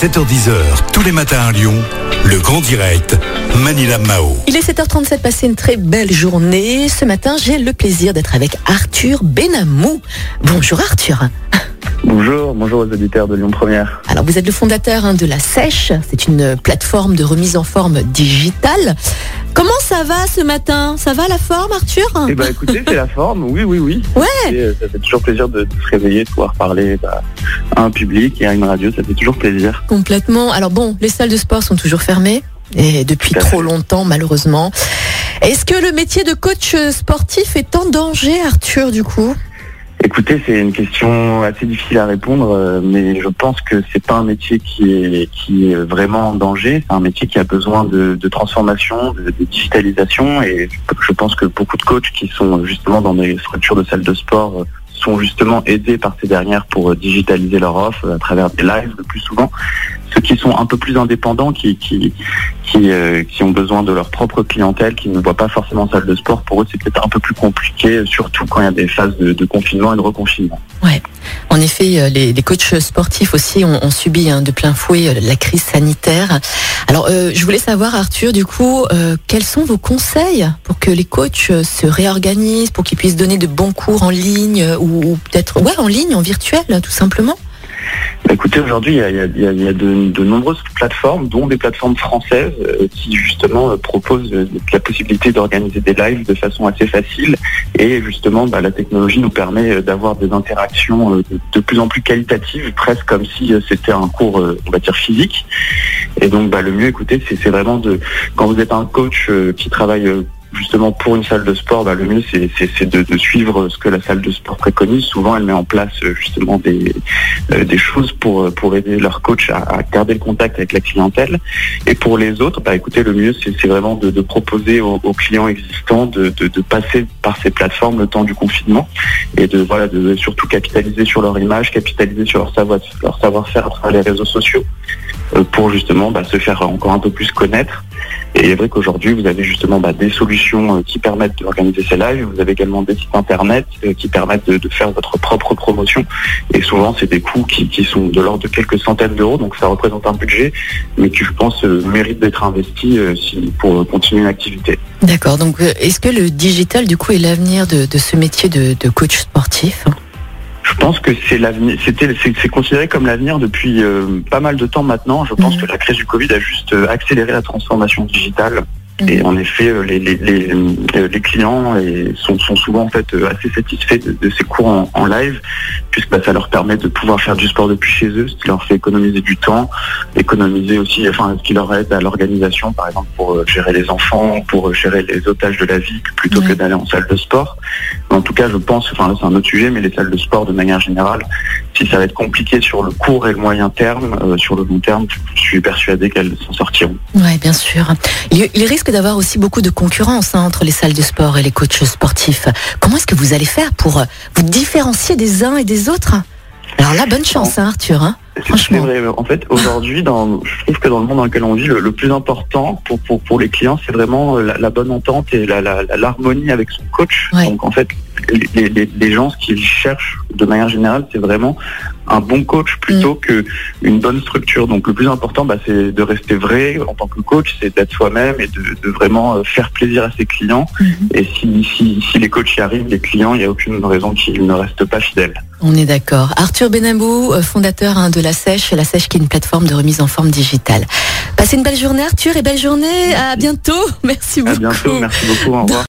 7h10h, tous les matins à Lyon, le grand direct, Manila Mao. Il est 7h37, passé une très belle journée. Ce matin, j'ai le plaisir d'être avec Arthur Benamou. Bonjour Arthur. Bonjour, bonjour aux auditeurs de Lyon Première. Alors vous êtes le fondateur hein, de La Sèche, c'est une plateforme de remise en forme digitale. Comment ça va ce matin? Ça va la forme Arthur? Eh ben écoutez, c'est la forme, oui, oui, oui. Ouais. Et, euh, ça fait toujours plaisir de, de se réveiller, de pouvoir parler bah, à un public et à une radio, ça fait toujours plaisir. Complètement. Alors bon, les salles de sport sont toujours fermées et depuis trop fait. longtemps malheureusement. Est-ce que le métier de coach sportif est en danger Arthur du coup? Écoutez, c'est une question assez difficile à répondre, euh, mais je pense que c'est pas un métier qui est, vraiment en danger. C'est un métier qui a besoin de, transformation, de, de digitalisation, et je pense que beaucoup de coachs qui sont justement dans des structures de salles de sport euh, sont justement aidés par ces dernières pour digitaliser leur offre à travers des lives le plus souvent. Ceux qui sont un peu plus indépendants, qui, qui, euh, qui ont besoin de leur propre clientèle, qui ne voient pas forcément salle de sport, pour eux c'est peut-être un peu plus compliqué, surtout quand il y a des phases de, confinement et de reconfinement. En effet, euh, les, coachs sportifs aussi ont, subi hein, de plein fouet euh, la crise sanitaire. Alors, je voulais savoir, Arthur, du coup, quels sont vos conseils pour que les coachs se réorganisent, pour qu'ils puissent donner de bons cours en ligne ou, ou peut-être ouais en ligne, en virtuel, tout simplement? Bah, Écoutez, aujourd'hui, il y a, de, nombreuses plateformes, dont des plateformes françaises, euh, qui justement euh, proposent euh, la possibilité d'organiser des lives de façon assez facile. Et justement, bah, la technologie nous permet d'avoir des interactions de, plus en plus qualitatives, presque comme si c'était un cours, on va dire, physique. Et donc, bah, le mieux, écoutez, c'est vraiment de, quand vous êtes un coach qui travaille justement pour une salle de sport, bah, le mieux c'est de, suivre ce que la salle de sport préconise. Souvent, elle met en place euh, justement des, euh, des choses pour, euh, pour aider leur coach à, garder le contact avec la clientèle. Et pour les autres, bah, écoutez, le mieux c'est vraiment de, proposer aux, clients existants de, passer par ces plateformes le temps du confinement et de voilà de surtout capitaliser sur leur image, capitaliser sur leur savoir leur savoir-faire à travers les réseaux sociaux pour justement bah, se faire encore un peu plus connaître. Et il est vrai qu'aujourd'hui, vous avez justement bah, des solutions euh, qui permettent d'organiser ces lives. Vous avez également des sites internet euh, qui permettent de, faire votre propre promotion. Et souvent, c'est des coûts qui, sont de l'ordre de quelques centaines d'euros. Donc, ça représente un budget, mais qui, je pense, euh, mérite d'être investi pour continuer une activité. D'accord. Donc, est-ce que le digital, du coup, est l'avenir de, ce métier de, coach sportif? Pense que c'est l'avenir. C'était, c'est, considéré comme l'avenir depuis euh, pas mal de temps maintenant. Je pense que la crise du Covid a juste euh, accéléré la transformation digitale. Et en effet, euh, les, les, les, euh, les clients et sont, sont souvent en fait euh, assez satisfaits de, de ces cours en, en live, puisque bah, ça leur permet de pouvoir faire du sport depuis chez eux, ce qui leur fait économiser du temps, économiser aussi, enfin, ce qui leur aide à l'organisation, par exemple pour euh, gérer les enfants, pour euh, gérer les otages de la vie, plutôt que d'aller en salle de sport. En tout cas, je pense, enfin là c'est un autre sujet, mais les salles de sport de manière générale, si ça va être compliqué sur le court et le moyen terme, euh, sur le long terme, je suis persuadé qu'elles s'en sortiront. Oui, bien sûr. Il, il risque d'avoir aussi beaucoup de concurrence hein, entre les salles de sport et les coachs sportifs. Comment est-ce que vous allez faire pour euh, vous différencier des uns et des autres? Alors là, bonne chance, hein, Arthur. hein. C'est Franchement. vrai. En fait, aujourd'hui, dans, je trouve que dans le monde dans lequel on vit, le, le plus important pour, pour, pour les clients, c'est vraiment euh, la, la bonne entente et la- la- la- l'harmonie avec son coach. Ouais. Donc, en fait, les, les, les gens, ce qu'ils cherchent de manière générale, c'est vraiment un bon coach plutôt que une bonne structure. Donc, le plus important, bah, c'est de rester vrai en tant que coach, c'est d'être soi-même et de, de vraiment euh, faire plaisir à ses clients. Mhm. Et si, si, si les coachs y arrivent, les clients, il n'y a aucune raison qu'ils ne restent pas fidèles. On est d'accord. Arthur Benamou, euh, fondateur hein, de La Sèche, La Sèche qui est une plateforme de remise en forme digitale. Passez une belle journée, Arthur, et belle journée. À bientôt. Merci beaucoup. À bientôt. Merci beaucoup. Au revoir.